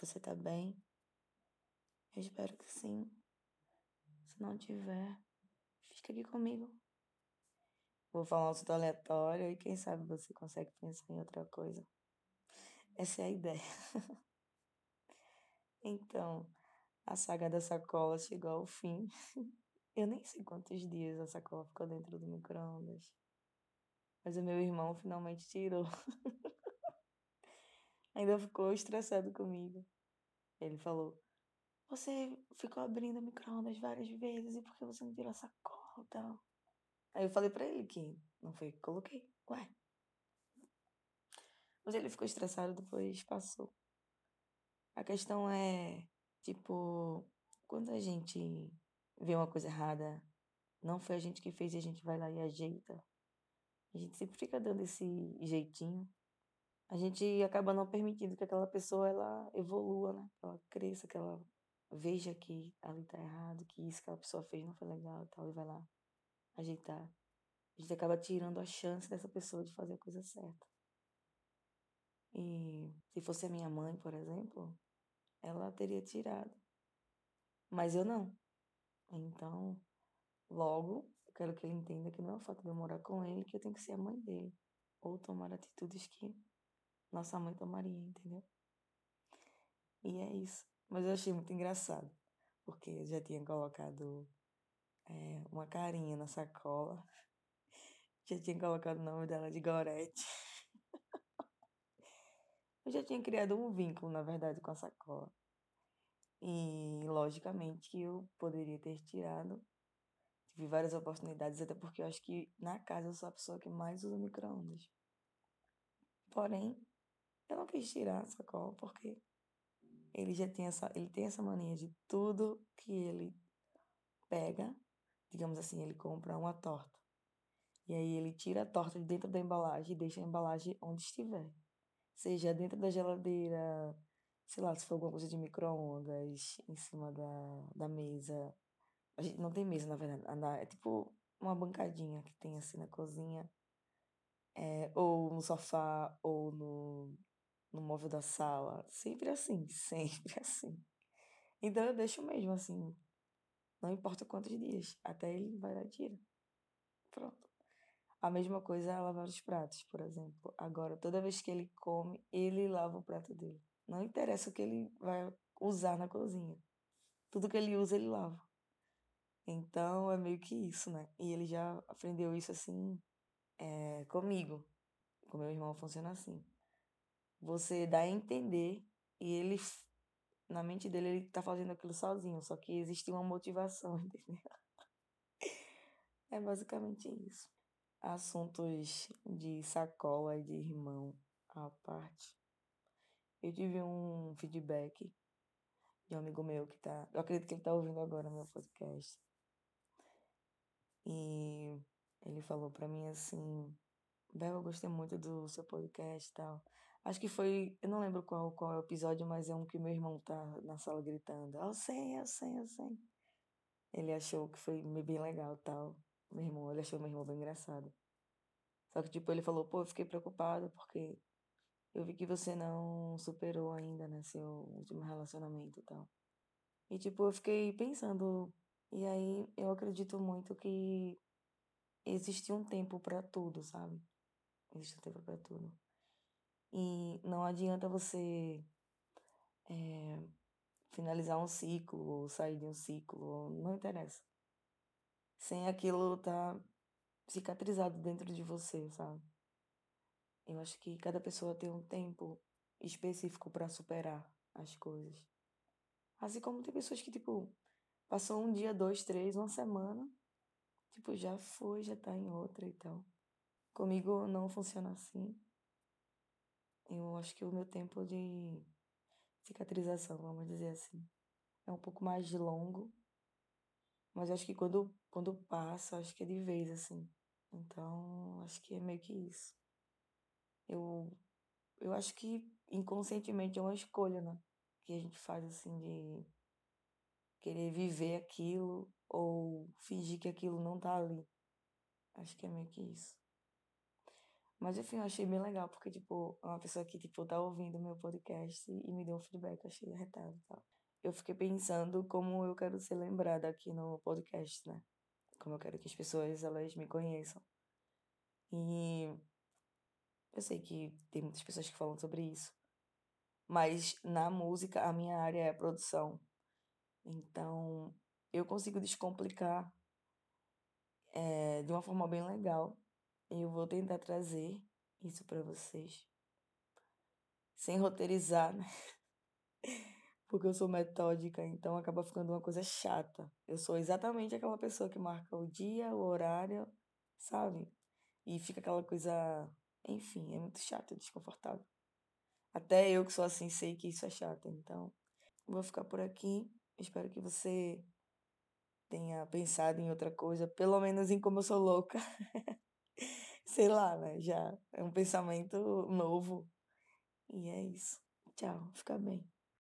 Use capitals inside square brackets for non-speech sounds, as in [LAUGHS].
Você tá bem? Eu espero que sim. Se não tiver, fica aqui comigo. Vou falar um assunto aleatório e quem sabe você consegue pensar em outra coisa. Essa é a ideia. [LAUGHS] então, a saga da sacola chegou ao fim. [LAUGHS] Eu nem sei quantos dias a sacola ficou dentro do micro-ondas. Mas o meu irmão finalmente tirou. [LAUGHS] Ainda ficou estressado comigo. Ele falou: Você ficou abrindo o micro-ondas várias vezes e por que você não tirou a sacola? Aí eu falei pra ele que não foi que coloquei. Ué. Mas ele ficou estressado, depois passou. A questão é, tipo, quando a gente vê uma coisa errada, não foi a gente que fez e a gente vai lá e ajeita. A gente sempre fica dando esse jeitinho a gente acaba não permitindo que aquela pessoa ela evolua, né? Que ela cresça, que ela veja que ali tá errado, que isso que aquela pessoa fez não foi legal e tal, e vai lá ajeitar. A gente acaba tirando a chance dessa pessoa de fazer a coisa certa. E se fosse a minha mãe, por exemplo, ela teria tirado. Mas eu não. Então, logo, eu quero que ele entenda que não é o fato de eu morar com ele que eu tenho que ser a mãe dele. Ou tomar atitudes que nossa mãe tomaria, entendeu? E é isso. Mas eu achei muito engraçado, porque eu já tinha colocado é, uma carinha na sacola, [LAUGHS] já tinha colocado o nome dela de Gorete. [LAUGHS] eu já tinha criado um vínculo, na verdade, com a sacola. E, logicamente, que eu poderia ter tirado. Tive várias oportunidades, até porque eu acho que na casa eu sou a pessoa que mais usa micro-ondas. Porém, eu não quis tirar a sacola porque ele já tem essa, ele tem essa mania de tudo que ele pega, digamos assim, ele compra uma torta. E aí ele tira a torta de dentro da embalagem e deixa a embalagem onde estiver. Seja dentro da geladeira, sei lá, se for alguma coisa de micro-ondas, em cima da, da mesa. A gente não tem mesa, na verdade. É tipo uma bancadinha que tem assim na cozinha. É, ou no sofá, ou no, no móvel da sala. Sempre assim, [LAUGHS] sempre assim. Então eu deixo mesmo assim. Não importa quantos dias. Até ele vai e tira. Pronto. A mesma coisa é lavar os pratos, por exemplo. Agora, toda vez que ele come, ele lava o prato dele. Não interessa o que ele vai usar na cozinha. Tudo que ele usa, ele lava. Então, é meio que isso, né? E ele já aprendeu isso assim é, comigo. Com meu irmão funciona assim você dá a entender e ele, na mente dele, ele tá fazendo aquilo sozinho, só que existe uma motivação, [LAUGHS] entendeu? É basicamente isso. Assuntos de sacola de irmão à parte. Eu tive um feedback de um amigo meu que tá. Eu acredito que ele tá ouvindo agora meu podcast. E ele falou para mim assim: Bel, eu gostei muito do seu podcast e tal. Acho que foi, eu não lembro qual, qual é o episódio, mas é um que meu irmão tá na sala gritando, eu sei, eu sei, eu sei. Ele achou que foi bem legal tal. Meu irmão, ele achou meu irmão bem engraçado. Só que, tipo, ele falou, pô, eu fiquei preocupado porque eu vi que você não superou ainda, né, seu último relacionamento e tal. E, tipo, eu fiquei pensando, e aí eu acredito muito que existe um tempo para tudo, sabe? Existe um tempo para tudo. E não adianta você é, finalizar um ciclo ou sair de um ciclo, não interessa. Sem aquilo tá cicatrizado dentro de você, sabe? Eu acho que cada pessoa tem um tempo específico para superar as coisas. Assim como tem pessoas que, tipo, passou um dia, dois, três, uma semana, tipo, já foi, já tá em outra e tal. Comigo não funciona assim. Eu acho que o meu tempo de cicatrização, vamos dizer assim, é um pouco mais longo. Mas acho que quando, quando passa, acho que é de vez, assim. Então, acho que é meio que isso. Eu, eu acho que inconscientemente é uma escolha, né? Que a gente faz, assim, de querer viver aquilo ou fingir que aquilo não tá ali. Acho que é meio que isso. Mas enfim, eu achei bem legal, porque, tipo, é uma pessoa que, tipo, tá ouvindo meu podcast e me deu um feedback, eu achei arretado e tal. Eu fiquei pensando como eu quero ser lembrada aqui no podcast, né? Como eu quero que as pessoas, elas me conheçam. E eu sei que tem muitas pessoas que falam sobre isso. Mas na música, a minha área é produção. Então, eu consigo descomplicar é, de uma forma bem legal. Eu vou tentar trazer isso para vocês. Sem roteirizar, né? [LAUGHS] Porque eu sou metódica, então acaba ficando uma coisa chata. Eu sou exatamente aquela pessoa que marca o dia, o horário, sabe? E fica aquela coisa. Enfim, é muito chato, desconfortável. Até eu que sou assim sei que isso é chato. Então, vou ficar por aqui. Espero que você tenha pensado em outra coisa, pelo menos em como eu sou louca. [LAUGHS] [LAUGHS] Sei lá, né? Já é um pensamento novo. E é isso. Tchau, fica bem.